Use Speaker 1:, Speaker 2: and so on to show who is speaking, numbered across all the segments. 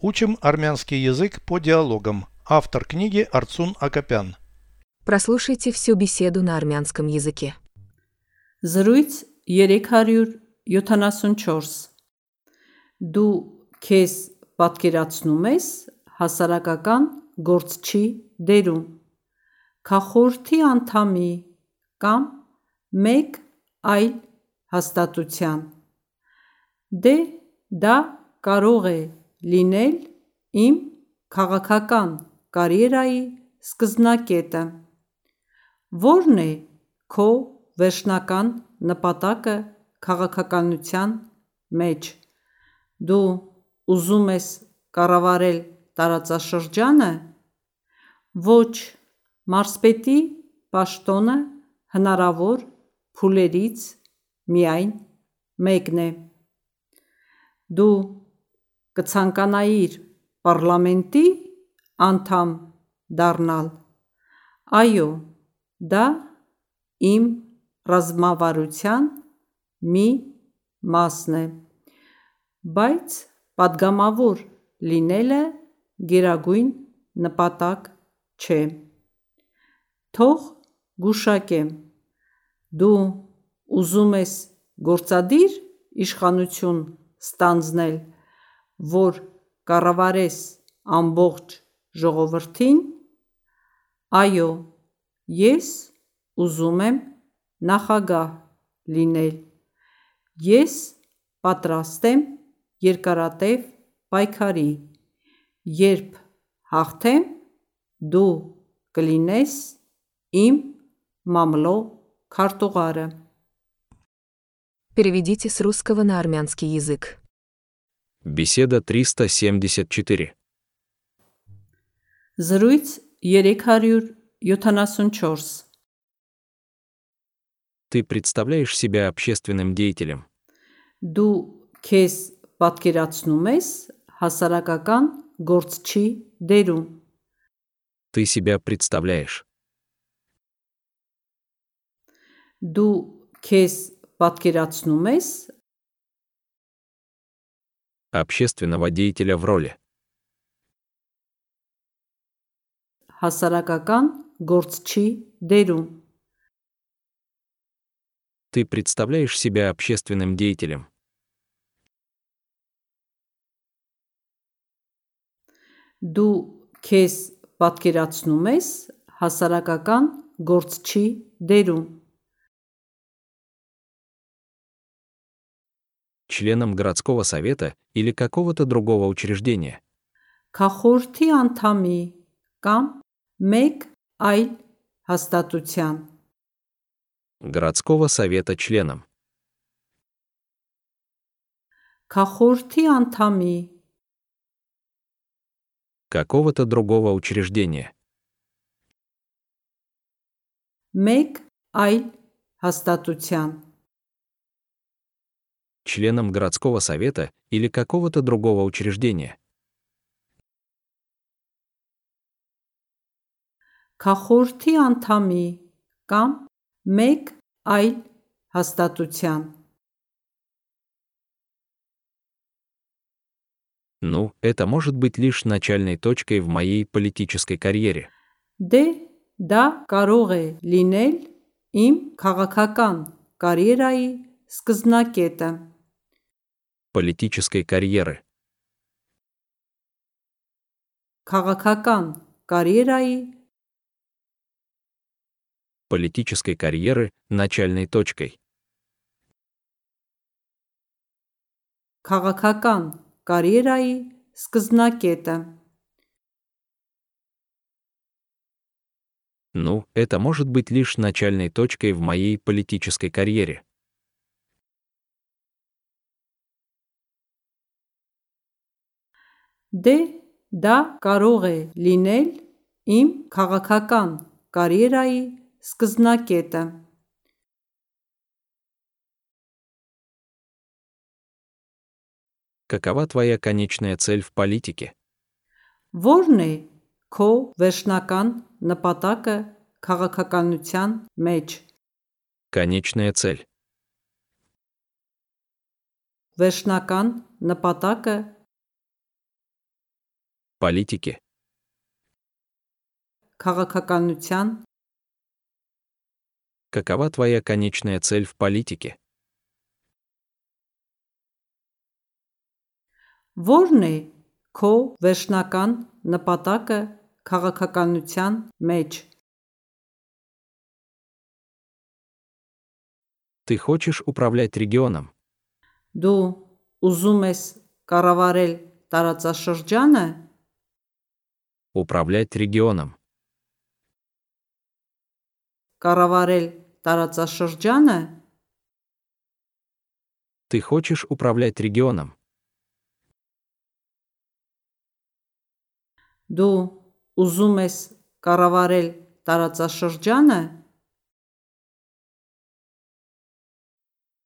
Speaker 1: Учим армянский язык по диалогам. Автор книги Арцун Акопян.
Speaker 2: Прослушайте всю беседу на армянском языке.
Speaker 3: Զրույց 374 Դու քեզ պատկերացնում ես հասարակական գործչի դերում քաղաքորդի անդամի կամ մեկ այլ հաստատության դե դա կարող է լինել իմ քաղաքական կարիերայի սկզբնակետը Որն է քո վերջնական նպատակը քաղաքականության մեջ Դու ուզում ես կառավարել տարածաշրջանը Ոչ մարզպետի պաշտոնը հնարավոր փուլերից միայն մեկն է Դու կցանկանայիր պառլամենտի անդամ դառնալ Այո դա իմ ռազմավարության մի մասն է բայց պատգամավոր լինելը գերագույն նպատակ չէ Թող գուշակեմ Դու ուզում ես գործադիր իշխանություն ստանձնել, որ կառավարես ամբողջ ժողովրդին Այո ես ուզում եմ նախագահ լինել Ես պատրաստ եմ երկարատև պայքարի Երբ հաղթեմ դու կլինես իմ մամլո քարտուղարը
Speaker 2: Переведите с русского на армянский язык.
Speaker 4: Беседа 374.
Speaker 3: Զրույց 374
Speaker 4: Ты представляешь себя общественным деятелем?
Speaker 3: Դու քեզ պատկերացնում ես հասարակական գործչի դերում
Speaker 4: Ты себя представляешь.
Speaker 3: Դու քեզ պատկերացնում ես
Speaker 4: Общественного деятеля в роли.
Speaker 3: հասարակական գործչի դերում
Speaker 4: Ты представляешь себя общественным деятелем?
Speaker 3: Դու քեզ պատկերացնում ես հասարակական գործչի դերում
Speaker 4: членом городского совета или какого-то другого учреждения.
Speaker 3: Кахорти антами кам мек ай хастатутян.
Speaker 4: Городского совета членом.
Speaker 3: Кахорти антами
Speaker 4: какого-то другого учреждения.
Speaker 3: Мек ай хастатутян
Speaker 4: Членом городского совета или какого-то другого учреждения.
Speaker 3: Քաղաքորդի անդամի կամ մեկ այլ հաստատության
Speaker 4: Ну, это может быть лишь начальной точкой в моей политической карьере.
Speaker 3: Դե դա կարող է լինել իմ քաղաքական կարիերայի սկզբնակետը
Speaker 4: Политической карьеры.
Speaker 3: քաղաքական կարիերայի
Speaker 4: Политической карьеры начальной точкой.
Speaker 3: քաղաքական կարիերայի սկզբնակետը
Speaker 4: Ну, это может быть лишь начальной точкой в моей политической карьере.
Speaker 3: Դե դա կարող է լինել իմ քաղաքական կարիերայի սկզբնակետը
Speaker 4: Какова твоя конечная цель в политике?
Speaker 3: Որն է քո վերջնական նպատակը քաղաքականության մեջ
Speaker 4: Конечная цель.
Speaker 3: վերջնական նպատակը
Speaker 4: политики,
Speaker 3: քաղաքականության,
Speaker 4: какова твоя конечная цель в политике?
Speaker 3: Որն է քո վերջնական նպատակը քաղաքականության մեջ։
Speaker 4: Ты хочешь управлять регионом?
Speaker 3: Դու ուզում ես կառավարել տարածաշրջանը,
Speaker 4: Управлять регионом.
Speaker 3: Караварель Тарацашурджана?
Speaker 4: Ты хочешь управлять регионом?
Speaker 3: Ду Узумес Караварель Тарацашурджана?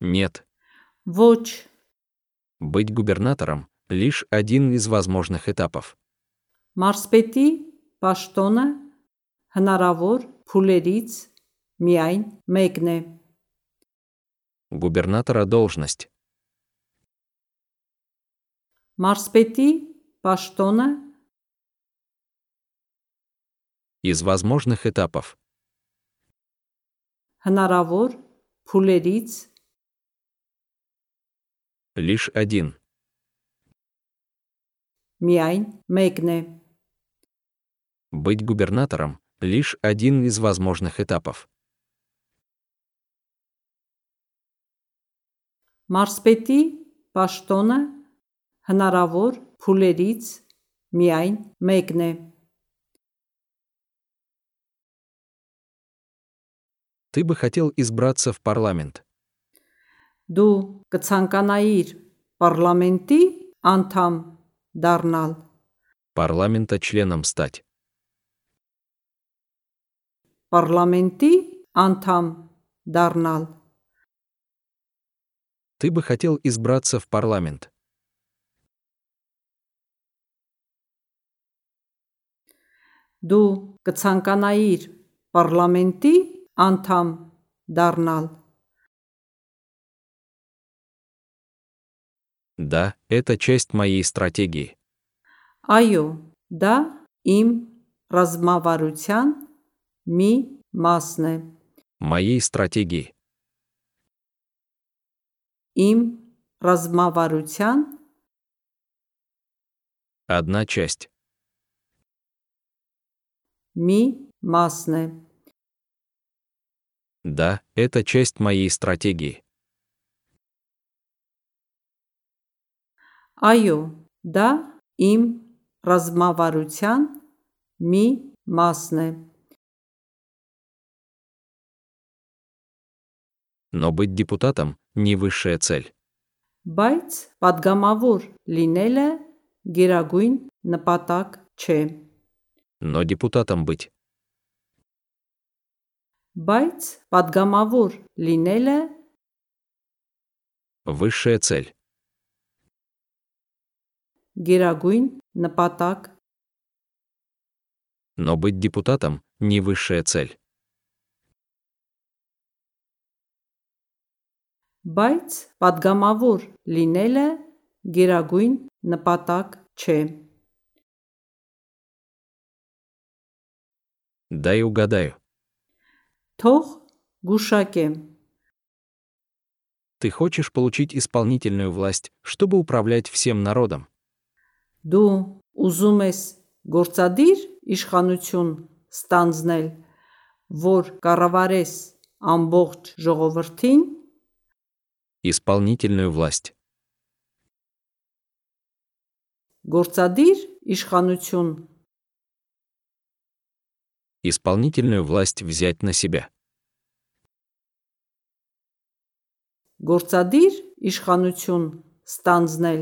Speaker 4: Нет.
Speaker 3: Воч.
Speaker 4: Быть губернатором — лишь один из возможных этапов.
Speaker 3: Մարսպետի պաշտոնը հնարավոր փուլերից միայն մեկն է։
Speaker 4: Губернатора должность.
Speaker 3: Մարսպետի պաշտոնը
Speaker 4: Из возможных этапов.
Speaker 3: հնարավոր փուլերից
Speaker 4: Лишь один.
Speaker 3: միայն մեկն է։
Speaker 4: Быть губернатором – лишь один из возможных этапов.
Speaker 3: Մարսպետի պաշտոնը հնարավոր փուլերից միայն մեկն է։
Speaker 4: Ты бы хотел избраться в парламент.
Speaker 3: Դու կցանկանայիր պարլամենտի անդամ դառնալ,
Speaker 4: Парламента членом стать.
Speaker 3: պարլամենտի անդամ դառնալ,
Speaker 4: Ты бы хотел избраться в парламент.
Speaker 3: դու կցանկանայիր պարլամենտի անդամ դառնալ,
Speaker 4: Да, это часть моей стратегии.
Speaker 3: այո, դա իմ ռազմավարության ми масны.
Speaker 4: Моей стратегии.
Speaker 3: Им размаварутян.
Speaker 4: Одна часть.
Speaker 3: Ми масны.
Speaker 4: Да, это часть моей стратегии.
Speaker 3: Айо, да, им размаварутян, ми масны.
Speaker 4: Но быть депутатом – не высшая цель.
Speaker 3: Байц подгамавур լինելը գերագույն напатак че.
Speaker 4: Но депутатом быть.
Speaker 3: Байц подгамавур լինելը
Speaker 4: Высшая цель.
Speaker 3: Герагуин напатак.
Speaker 4: Но быть депутатом – не высшая цель.
Speaker 3: Բայց պատգամավոր լինելը գերագույն նպատակ չէ։
Speaker 4: Дай угадаю.
Speaker 3: Թող գուշակեմ։
Speaker 4: Ты хочешь получить исполнительную власть, чтобы управлять всем народом.
Speaker 3: Դու ուզում ես գործադիր իշխանություն ստանձնել, որ կառավարես ամբողջ ժողովրդին
Speaker 4: Исполнительную власть.
Speaker 3: գործադիր իշխանություն
Speaker 4: Исполнительную власть взять на себя.
Speaker 3: գործադիր իշխանություն ստանձնել,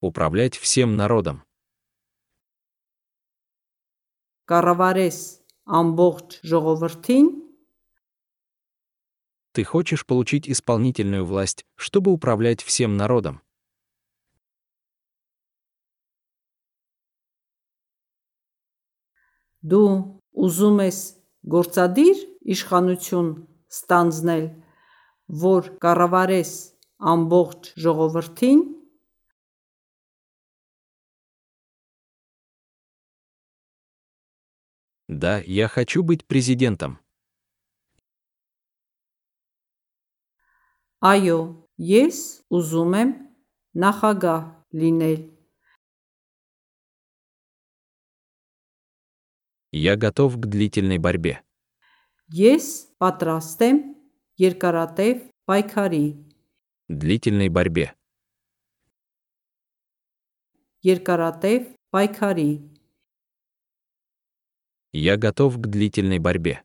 Speaker 4: Управлять всем народом.
Speaker 3: կառավարես ամբողջ ժողովրդին,
Speaker 4: ты хочешь получить исполнительную власть, чтобы управлять всем народом.
Speaker 3: Դու ուզում ես գործադիր իշխանություն ստանձնել, որ կառավարես ամբողջ ժողովրդին
Speaker 4: Да, я хочу быть президентом.
Speaker 3: Այո, ես ուզում եմ նախագահ լինել։
Speaker 4: Я готов к длительной борьбе.
Speaker 3: Ես պատրաստ եմ երկարատև պայքարի։
Speaker 4: Длительной борьбе.
Speaker 3: Երկարատև պայքարի։
Speaker 4: Я готов к длительной борьбе.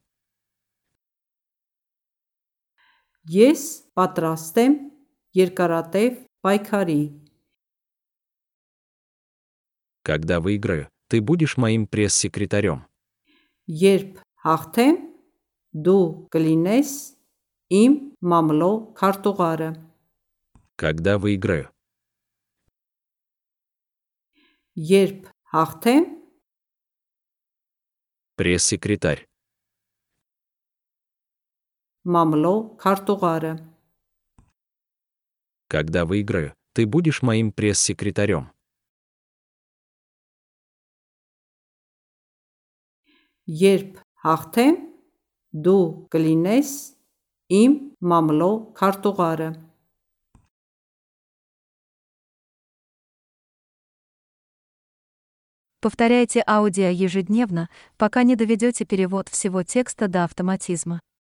Speaker 3: Ես պատրաստ եմ երկարատև պայքարի։
Speaker 4: Когда выиграю, ты будешь моим пресс-секретарем.
Speaker 3: Երբ հաղթեմ, դու կլինես իմ մամլո քարտուղարը։
Speaker 4: Когда выиграю.
Speaker 3: Երբ հաղթեմ,
Speaker 4: Пресс-секретарь.
Speaker 3: մամլո քարտուղարը։
Speaker 4: Когда выиграю, ты будешь моим пресс-секретарем.
Speaker 3: Երբ հաղթեմ, դու կլինես իմ մամլո քարտուղարը։
Speaker 5: Повторяйте аудио ежедневно, пока не доведете перевод всего текста до автоматизма.